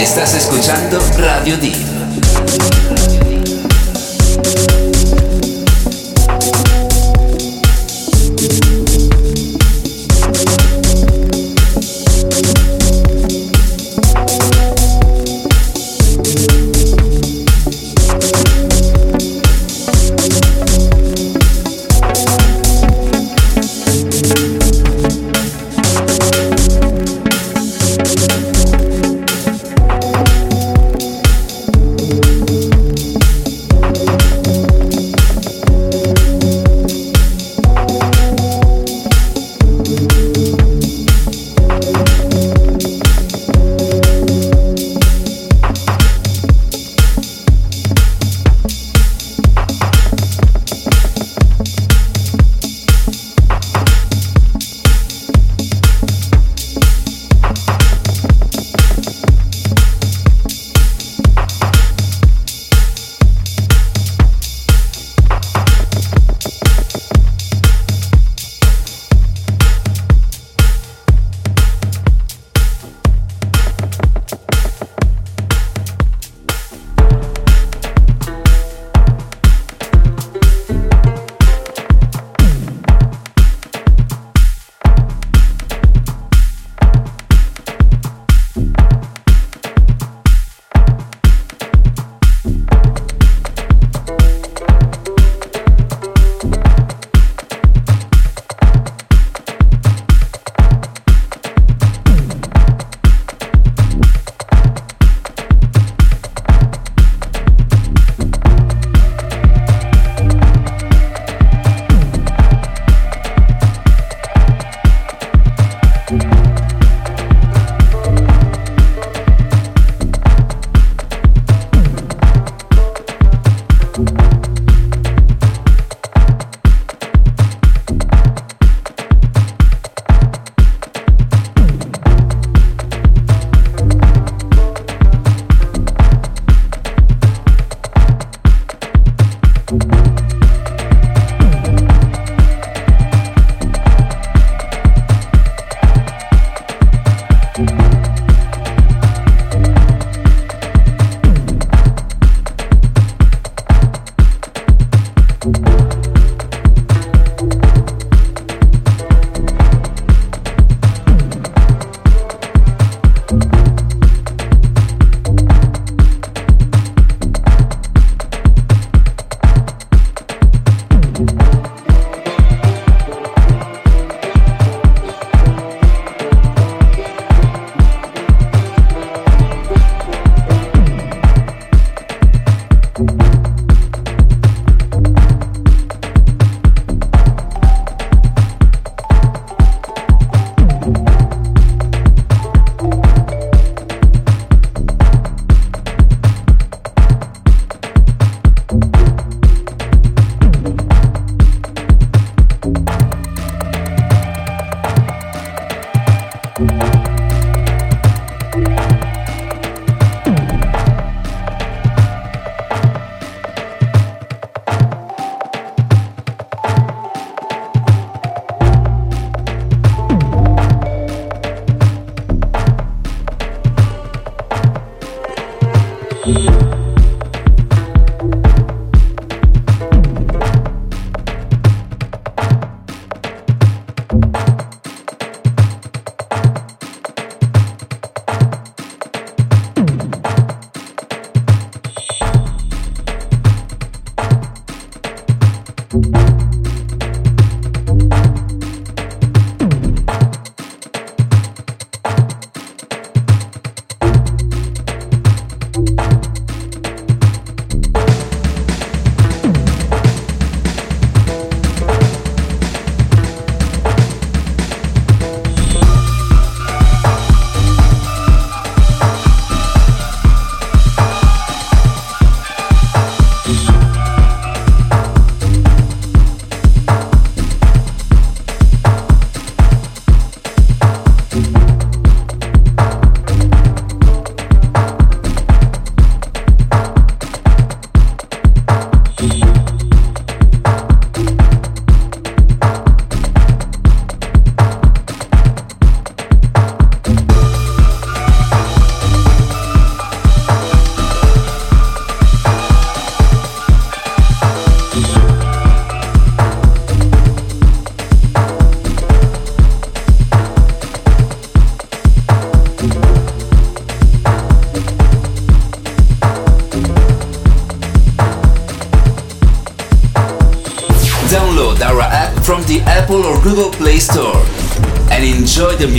Estás escuchando Radio Deep.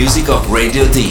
Music of Radio D.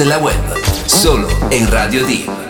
de la web. Solo en Radio Deep.